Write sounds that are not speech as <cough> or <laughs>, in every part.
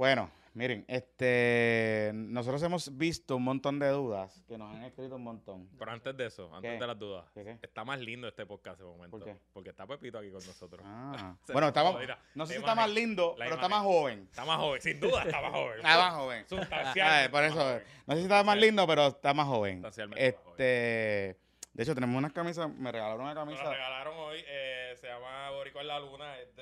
Bueno, miren, este, nosotros hemos visto un montón de dudas que nos han escrito un montón. Pero antes de eso, antes ¿Qué? de las dudas, ¿Qué, qué? está más lindo este podcast de momento. ¿Por qué? Porque está Pepito aquí con nosotros. Ah. <laughs> Bueno, jodira. no sé si está más lindo, pero está más joven. Está más joven, sin duda está más joven. <laughs> Está más joven. Sustancialmente por eso, joven. no sé si está más lindo, pero está más joven. Sustancialmente más joven. Este, de hecho, tenemos unas camisas, me regalaron una camisa. la regalaron hoy, eh, se llama Boricua en la Luna, es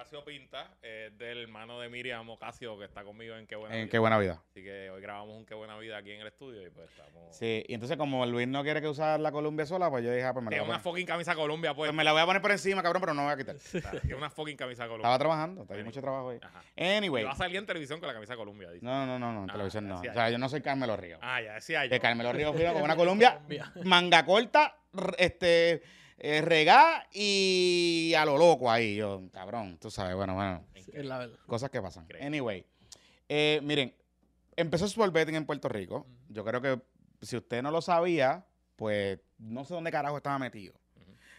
Ocasio Pinta, es del hermano de Miriam Ocasio que está conmigo en Qué Buena En Vida. qué buena vida. Así que hoy grabamos un Qué Buena Vida aquí en el estudio y pues estamos... Sí, y entonces como Luis no quiere que usar la Columbia sola, pues yo dije, ah, pues me la, voy a una poner, fucking camisa Colombia, pues. pues me la voy a poner por encima, cabrón, pero no me voy a quitar. <laughs> Tiene una fucking camisa Colombia. Estaba trabajando, Bueno. mucho trabajo ahí. Ajá. Anyway, Y va a salir en televisión con la camisa Colombia, dice. no, no, no, no, en Ah, televisión no. decía O sea, yo no soy Carmelo Río. Ah, ya decía yo. Que Carmelo Río vino con una <laughs> Columbia, Colombia. manga corta, r- este, eh, regá y a lo loco ahí. Yo, cabrón, tú sabes, bueno, bueno. Es la verdad. Cosas que pasan. Increíble. Anyway, eh, miren, empezó Sport Betting en Puerto Rico. Yo creo que si usted no lo sabía, pues no sé dónde carajo estaba metido.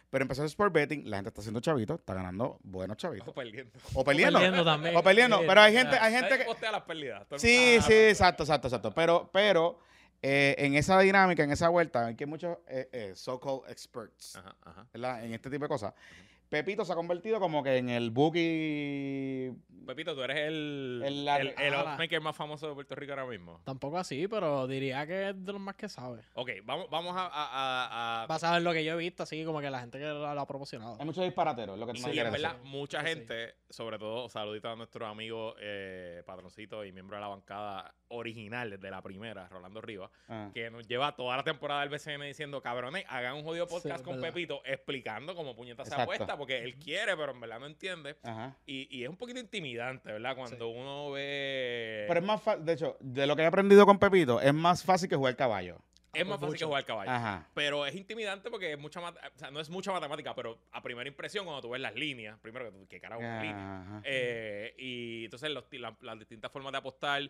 Pero empezó Sport Betting, la gente está haciendo chavitos, está ganando buenos chavitos. Estamos perdiendo. O perdiendo. Perdiendo también. O perdiendo. Pero hay o gente, hay gente que. postea las pérdidas. Todo el Sí, sí, exacto, exacto, exacto. Pero, pero eh, en esa dinámica, en esa vuelta, hay que muchos eh, eh, so-called experts, Ajá, ajá. ¿verdad? En este tipo de cosas. Pepito se ha convertido como que en el bookie. Pepito, tú eres el, El el, el, más famoso de Puerto Rico ahora mismo. Tampoco así, pero diría que es de los más que sabe. Ok, vamos, vamos a... a, a- a- Vas a ver lo que yo he visto, así como que la gente que lo, lo ha proporcionado. Hay muchos disparateros, lo que tú Sí, quieres verdad, decir. mucha gente, sobre todo, saludito a nuestro amigo eh, patroncito y miembro de la bancada original de la primera, Rolando Rivas, Ah. que nos lleva toda la temporada del BCN diciendo, cabrones, hagan un jodido podcast Sí, con verdad. Pepito explicando cómo puñeta se apuesta, porque él quiere, pero en verdad no entiende. Ajá. Y, y es un poquito intimidante, ¿verdad? Cuando uno ve... Pero es más fácil, de hecho, de lo que he aprendido con Pepito, es más fácil que jugar caballo. es más fácil que jugar caballo. Ajá. Pero es intimidante porque es mucha o sea, no es mucha matemática, pero a primera impresión, cuando tú ves las líneas, primero que tú, ¿qué carajo una línea? Eh, y entonces los ti- la- las distintas formas de apostar,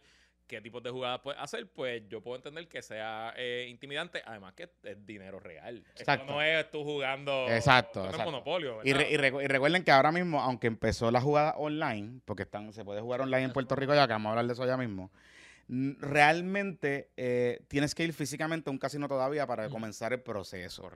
qué tipos de jugadas puedes hacer, pues yo puedo entender que sea eh, intimidante, además que es dinero real. Esto Exacto. no es tú jugando Exacto, exacto. monopolio. Y, y recu- y recuerden que ahora mismo, aunque empezó la jugada online, porque están, se puede jugar online en Puerto Rico ya, que vamos a hablar de eso ya mismo, realmente eh, tienes que ir físicamente a un casino todavía para comenzar el proceso.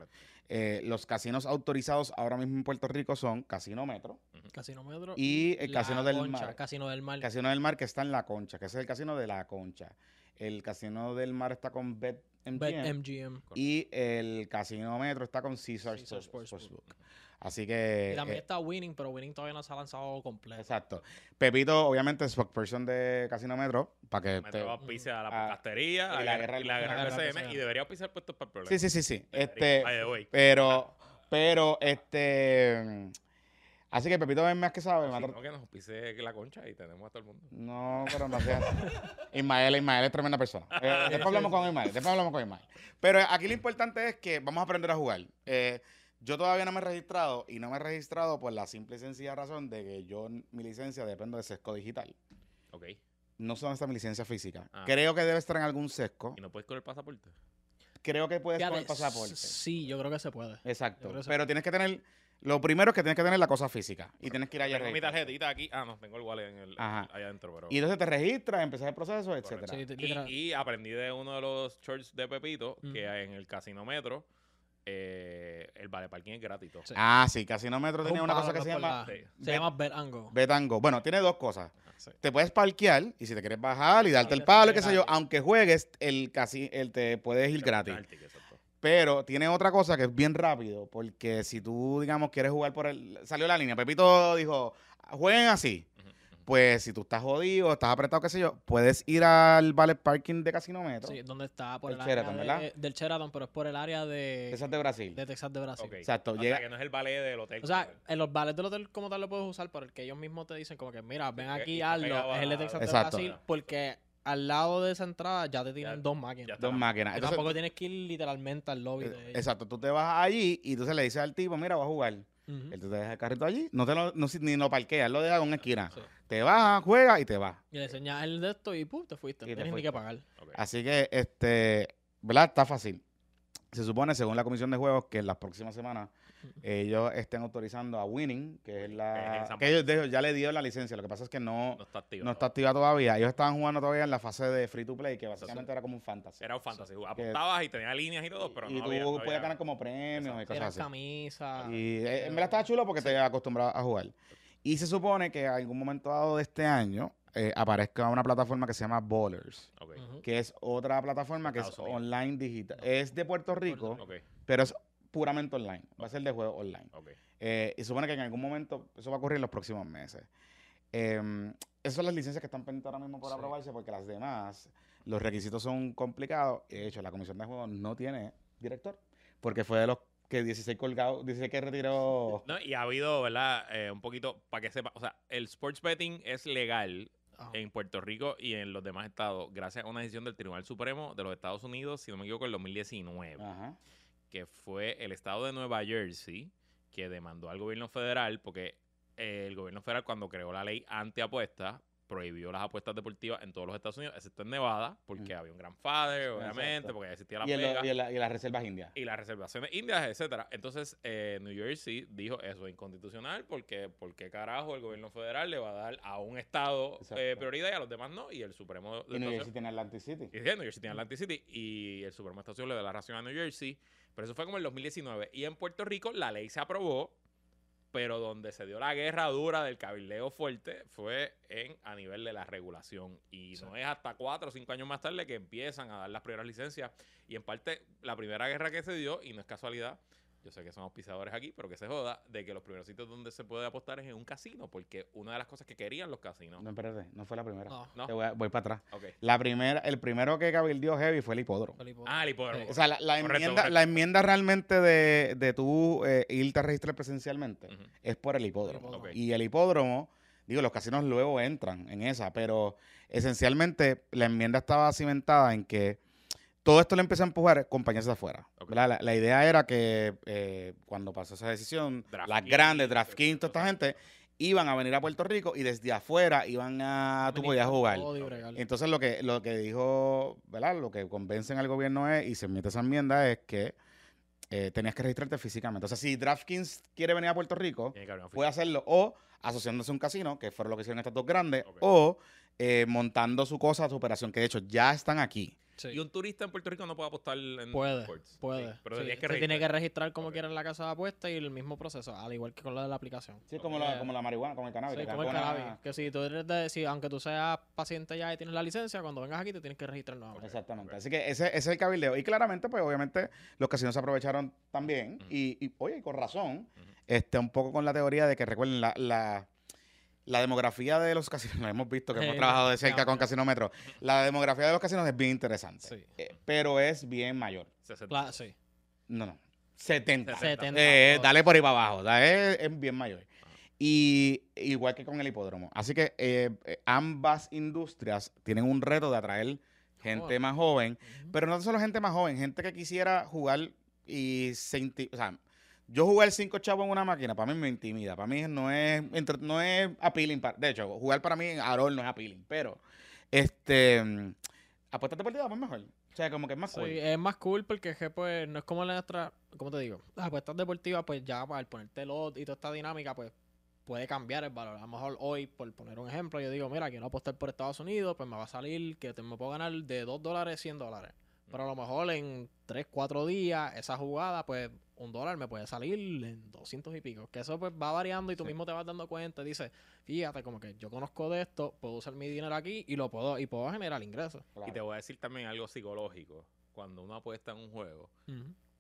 Eh, los casinos autorizados ahora mismo en Puerto Rico son Casino Metro Casino Metro. y el La Casino del Concha, Mar. Casino del Mar. Casino del Mar que está en La Concha, que es el casino de La Concha. El Casino del Mar está con BetMGM BetMGM. y el Casino Metro está con Caesar, Caesar Sports- Sportsbook. Sportsbook. Así que... Y también eh, está Winning, pero Winning todavía no se ha lanzado completo. Exacto. Pepito, obviamente, spokesperson de Casino Metro, para que... Me te- trajo auspicia a la Ah, podcastería, y a la la guerra y la guerra la del guerra del BCN, BCN. y debería auspiciar puestos para el problema. Sí, sí, sí, sí. Este, pero, <laughs> pero, este... Así que Pepito es más que sabe. tra- no, que nos auspicie la concha y tenemos a todo el mundo. No, pero no seas. <laughs> Ismael, Ismael es tremenda persona. Eh, <laughs> después hablamos con Ismael. Después hablamos con Ismael. Pero aquí lo importante es que vamos a aprender a jugar. Eh, yo todavía no me he registrado y no me he registrado por la simple y sencilla razón de que yo, mi licencia depende de sesco digital. Ok. No sé dónde está mi licencia física. Ah. Creo que debe estar en algún sesco. ¿Y no puedes con el pasaporte? Creo que puedes con el pasaporte. Sí, yo creo que se puede. Exacto. Pero tienes que tener. Lo primero es que tienes que tener la cosa física. Y tienes que ir allá Tengo mi tarjetita aquí. Ah, no, tengo el wallet en el, Ajá. allá adentro, pero... Y entonces te registras, empiezas el proceso, etcétera. Sí, Y, y aprendí de uno de los shorts de Pepito Ujú. que en el Casino Metro eh, el vale parking es gratis. Sí. Ah, sí, Casino Metro un una palo, cosa que se llama. Se llama Bet and Go. Betango. Bueno, tiene dos cosas. Ah, sí. Te puedes parquear y si te quieres bajar y darte el palo y qué sé yo, aunque juegues, el casi el te puedes ir gratis. Pero tiene otra cosa que es bien rápido, porque si tú, digamos, quieres jugar por el... Salió la línea, Pepito dijo, jueguen así. Pues si tú estás jodido, estás apretado, qué sé yo, puedes ir al Valet Parking de Casino Metro. Sí, donde está por El el, área Sheraton, de- ¿verdad? del Sheraton, pero es por el área de, es de Brasil. de Texas de Brasil. Exacto, O llega- sea, que no es el ballet del hotel. O sea, en los bares del hotel como tal lo puedes usar, pero el que ellos mismos te dicen como que, mira, ven aquí, y está pegado hazlo, es el de Texas Exacto. de Brasil, porque al lado de esa entrada ya te tienen Ya- dos máquinas. dos máquinas. Entonces, tampoco tienes que ir literalmente al lobby de eh, ellos. exacto, tú te vas allí y entonces le dices al tipo, mira, voy a jugar. Ujú. Él te deja el carrito allí, no te lo, no, ni lo parqueas, lo deja en una esquina. Sí. Te vas, juegas y te vas. Y le enseñas el de esto y pum, te fuiste. Y No te tienes ni que pagar. Así que, este, ¿verdad? Está fácil. Se supone, según la Comisión de Juegos, que en las próximas semanas ellos estén autorizando a Winning, que es la... Que ellos, de ya le dio la licencia, lo que pasa es que no, No está activo. no está activa todavía. Ellos estaban jugando todavía en la fase de free to play, que básicamente era como un fantasy. Era un fantasy. Apuntabas y tenía líneas y todo, pero y no tú había, no podías había- ganar como premios y cosas así. camisa. Y eh, en verdad estaba chulo porque te acostumbraba a jugar. Y se supone que en algún momento dado de este año eh, aparezca una plataforma que se llama Ballers, Ok, Ujú. que es otra plataforma que es Unidos. online digital. Es de Puerto Rico, pero es puramente online. Va a ser de juego online. Eh, y supone que en algún momento eso va a ocurrir en los próximos meses. Eh, esas son las licencias que están pendientes ahora mismo por Sí. aprobarse porque las demás, los requisitos son complicados. Y de hecho, la comisión de juegos no tiene director porque fue de los que 16 colgados, 16 que retiró. <laughs> No, y ha habido, ¿verdad? Eh, un poquito, para que sepa, o sea, el sports betting es legal en Puerto Rico y en los demás estados, gracias a una decisión del Tribunal Supremo de los Estados Unidos, si no me equivoco, en 2019, Ajá. Que fue el estado de Nueva Jersey que demandó al gobierno federal porque eh, el gobierno federal cuando creó la ley antiapuestas prohibió las apuestas deportivas en todos los Estados Unidos, excepto en Nevada, porque Mm. había un grandfather, obviamente, Exacto. porque existía la Y, pega y la- las reservas indias. y las reservaciones indias, etcétera. Entonces, eh, New Jersey dijo eso es inconstitucional porque, porque carajo el gobierno federal le va a dar a un estado eh, prioridad y a los demás no. Y el Supremo de Y New Jersey tiene Atlantic City. y New Jersey tiene Atlantic City y el Supremo de Estados Unidos le da la ración a New Jersey. Pero eso fue como en el 2019. Y en Puerto Rico la ley se aprobó, pero donde se dio la guerra dura del cabildeo fuerte fue en a nivel de la regulación. Y no es hasta cuatro o cinco años más tarde que empiezan a dar las primeras licencias. Y en parte, la primera guerra que se dio, y no es casualidad, yo sé que somos pisadores aquí, pero que se joda, de que los primeros sitios donde se puede apostar es en un casino, porque una de las cosas que querían los casinos. No, espérate, no fue la primera. No, ¿no? Te voy, a- voy para atrás. Ok. La primera, el primero que cabildió heavy fue el hipódromo. Ah, el hipódromo. Sí. O sea, la, la Correcto, enmienda, correcto. la enmienda realmente de, de tú eh, irte a registrar presencialmente es por el hipódromo. hipódromo. Ok. Y el hipódromo, digo, los casinos luego entran en esa, pero esencialmente la enmienda estaba cimentada en que todo esto le empezó a empujar compañías de afuera. La, la idea era que eh, cuando pasó esa decisión, las grandes, DraftKings, toda esta gente, iban a venir a Puerto Rico y desde afuera iban a... Tú podías jugar. Entonces lo que, lo que dijo, ¿verdad? Lo que convencen al gobierno es, y se mete esa enmienda, es que eh, tenías que registrarte físicamente. O sea, si DraftKings quiere venir a Puerto Rico, puede hacerlo o asociándose a un casino, que fueron lo que hicieron estas dos grandes, o eh, montando su cosa, su operación, que de hecho ya están aquí. Sí. Y un turista en Puerto Rico no puede apostar en Puede, sports. puede. Sí, pero Sí, tienes que se tiene que registrar. como Ok. quiera en la casa de apuestas y el mismo proceso, al igual que con lo de la aplicación. Sí, como, Eh, la, como la marihuana, como el cannabis. Sí, como el una- cannabis. Que si tú eres de, si, aunque tú seas paciente ya y tienes la licencia, cuando vengas aquí te tienes que registrar nuevamente. Exactamente. Así que ese, ese es el cabildeo. Y claramente, pues obviamente, los casinos se aprovecharon también. Ujú. y, y, oye, con razón, este, un poco con la teoría de que recuerden la, la, la demografía de los casinos, <laughs> lo hemos visto que hemos Sí, trabajado de cerca con. Casinómetro. La demografía de los casinos es bien interesante. Sí. eh, pero es bien mayor. 60. Cla- sí. No, no. 70. 70. Eh, Oh, dale por ahí para abajo. da- Es, es bien mayor. Y igual que con el hipódromo. Así que eh, eh, ambas industrias tienen un reto de atraer gente más joven. Pero no solo gente más joven, gente que quisiera jugar y se inti- O sea, yo jugar cinco chavos en una máquina, para mí me intimida. Para mí no es, no es appealing. pa- de hecho, jugar para mí en Arol no es appealing. Pero, este. Apuestas deportivas, pues mejor. O sea, como que es más Sí, cool. es más cool porque es que pues no es como la nuestra, ¿cómo te digo? Las apuestas deportivas pues ya para ponerte lot y toda esta dinámica pues puede cambiar el valor. A lo mejor hoy, por poner un ejemplo, yo digo, mira, quiero apostar por Estados Unidos, pues me va a salir que te, me puedo ganar de 2 dólares 100 dólares. Pero a lo mejor en 3, 4 días esa jugada pues un dólar me puede salir en 200 y pico. Que eso pues va variando y tú Sí. mismo te vas dando cuenta y dices, fíjate como que yo conozco de esto, puedo usar mi dinero aquí y lo puedo y puedo generar ingresos. Claro. Y te voy a decir también algo psicológico. Cuando uno apuesta en un juego,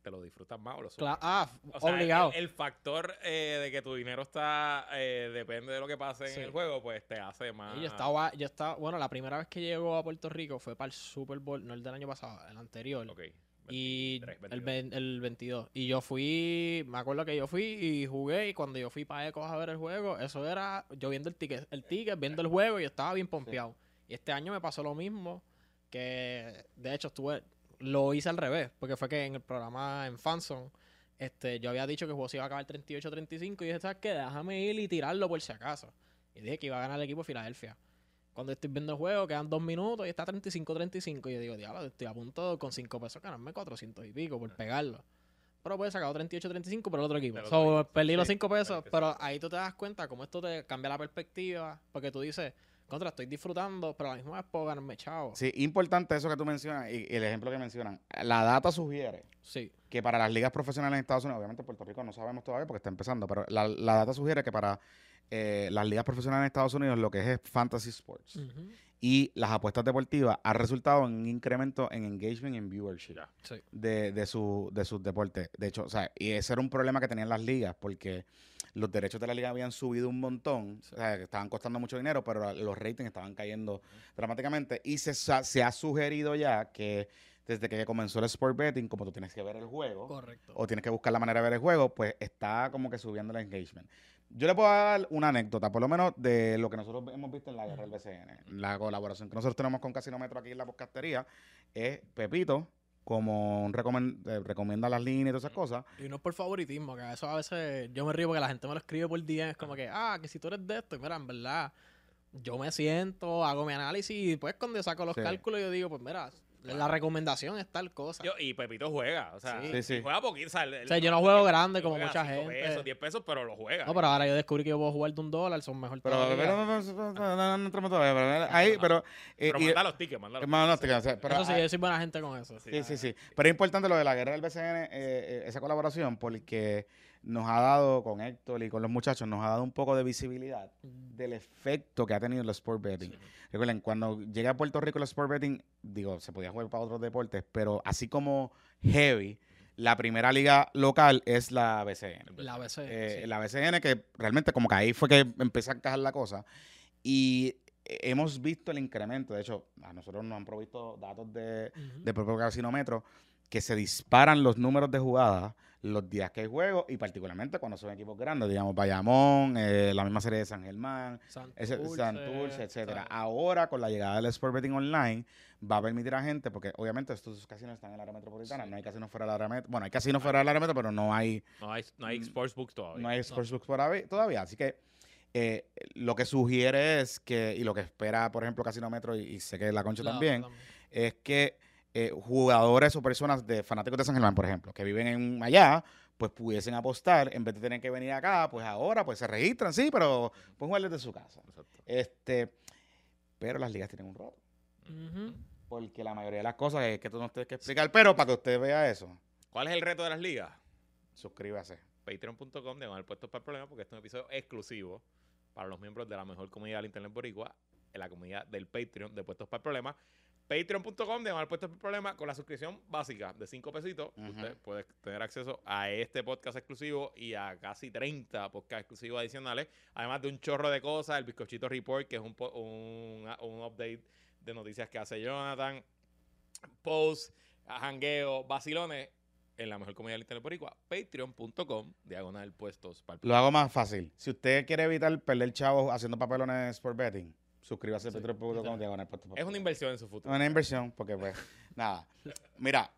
te lo disfrutas más o lo sufres. ah, O sea, obligado. El, el factor eh, de que tu dinero está, eh, depende de lo que pase Sí. en el juego, pues te hace más. Y Yo estaba, yo estaba, bueno, la primera vez que llegó a Puerto Rico fue para el Super Bowl, no el del año pasado, el anterior. Ok. Y 23, el, 22. ven- el 22. Y yo fui, me acuerdo que yo fui y jugué. Y cuando yo fui para Ecos a ver el juego, eso era yo viendo el ticket, el ticket, viendo el juego y estaba bien pompeado. Y este año me pasó lo mismo. Que de hecho estuve, lo hice al revés. Porque fue que en el programa en Fanson, este, yo había dicho que el juego se iba a acabar 38-35. Y dije, ¿sabes qué? Déjame ir y tirarlo por si acaso. Y dije que iba a ganar el equipo de Filadelfia. Cuando estoy viendo el juego, quedan dos minutos y está 35-35. Y yo digo, diablo, estoy a punto con 5 pesos ganarme 400 y pico por pegarlo. pero pues sacado 38, 35 por el otro equipo. So, perdí los Sí, 5 pesos, pero ahí tú te das cuenta cómo esto te cambia la perspectiva, porque tú dices, contra, estoy disfrutando, pero a la misma vez puedo ganarme chavo. Sí, importante eso que tú mencionas y, y el ejemplo que mencionan. La data sugiere Sí. que para las ligas profesionales en Estados Unidos, obviamente en Puerto Rico no sabemos todavía porque está empezando, pero la, la data sugiere que para eh, las ligas profesionales en Estados Unidos lo que es, es fantasy sports. Y las apuestas deportivas ha resultado en un incremento en engagement y en viewership. Sí. de, de, su, de sus deportes. De hecho, o sea, y ese era un problema que tenían las ligas porque los derechos de la liga habían subido un montón, o sea, que estaban costando mucho dinero, pero los ratings estaban cayendo dramáticamente y se, se ha sugerido ya que desde que comenzó el sport betting, como tú tienes que ver el juego Correcto. o tienes que buscar la manera de ver el juego, pues está como que subiendo el engagement. Yo le puedo dar una anécdota, por lo menos de lo que nosotros hemos visto en la guerra del BCN. La colaboración que nosotros tenemos con Casinómetro aquí en la podcastería es Pepito, como un recomen- eh, recomienda las líneas y todas esas cosas. Y no es por favoritismo, que eso a veces yo me río porque la gente me lo escribe por día, es como que, ah, que si tú eres de esto, y mira, en verdad, yo me siento, hago mi análisis y pues cuando yo saco los Sí. cálculos yo digo, pues mira, la recomendación es tal cosa. Yo- y Pepito juega, o sea, Sí. Sí, sí. juega poquito. O sea, el- O sea, yo no juego grande como mucha gente. Pesos, 10 pesos, pero lo juega. No, pero ahora yo descubrí que yo puedo jugar de un dólar, son mejor Pero, no, no, no, no, no, no entramos todavía, pero ahí, pero... eh, Pero y- manda los tickets, manda los pero eso sí, yo soy buena gente con eso. Sí, sí, sí. Pero es importante lo de la guerra del BCN, eh, eh, esa colaboración, porque nos ha dado, con Héctor y con los muchachos, nos ha dado un poco de visibilidad del efecto que ha tenido el sport betting. Recuerden, cuando llega a Puerto Rico el sport betting, digo, se podía jugar para otros deportes, pero así como heavy, la primera liga local es la BCN. La BC. Eh, sí. La BCN, que realmente como que ahí fue que empezó a encajar la cosa. Y hemos visto el incremento. De hecho, a nosotros nos han provisto datos de, de propio casinómetro que se disparan los números de jugadas los días que hay juego y particularmente cuando son equipos grandes, digamos Bayamón, eh, la misma serie de San Germán, Santurce, Santurce, etcétera. Ahora con la llegada del Sport Betting Online va a permitir a gente, porque obviamente estos casinos están en el área metropolitana, Sí. no hay casinos fuera del área metro, bueno, hay casinos fuera del área metro, pero no hay No hay, no hay Mm, sportsbooks todavía. no hay sportsbooks por ahí- todavía, así que eh, lo que sugiere es que, y lo que espera, por ejemplo, Casino Metro, y, y sé que la Concha también. es que eh, jugadores o personas de fanáticos de San Germán, por ejemplo, que viven en allá, pues pudiesen apostar, en vez de tener que venir acá, pues ahora pues se registran, sí, pero pueden jugar desde su casa. Exacto. Este, pero las ligas tienen un rol, porque la mayoría de las cosas es que tú no tienes que explicar, pero para que usted vea eso, ¿Cuál es el reto de las ligas? suscríbase. Patreon.com, de puestos para el problema, porque este es un episodio exclusivo para los miembros de la mejor comunidad del Internet Boricua, en la comunidad del Patreon de Puestos para el Problema. Patreon.com, de puestos para el problema, con la suscripción básica de 5 pesitos, usted puede tener acceso a este podcast exclusivo y a casi 30 podcasts exclusivos adicionales, además de un chorro de cosas, el Bizcochito Report, que es un, un, un update de noticias que hace Jonathan, posts, jangueo, vacilones, en la mejor comunidad del Internet Boricua, patreon.com, diagonal puestos para el Lo hago más fácil. Si usted quiere evitar perder chavos haciendo papelones por betting, suscríbase a puesto Es una inversión en su futuro. Una inversión, porque pues, <laughs> nada. Mira,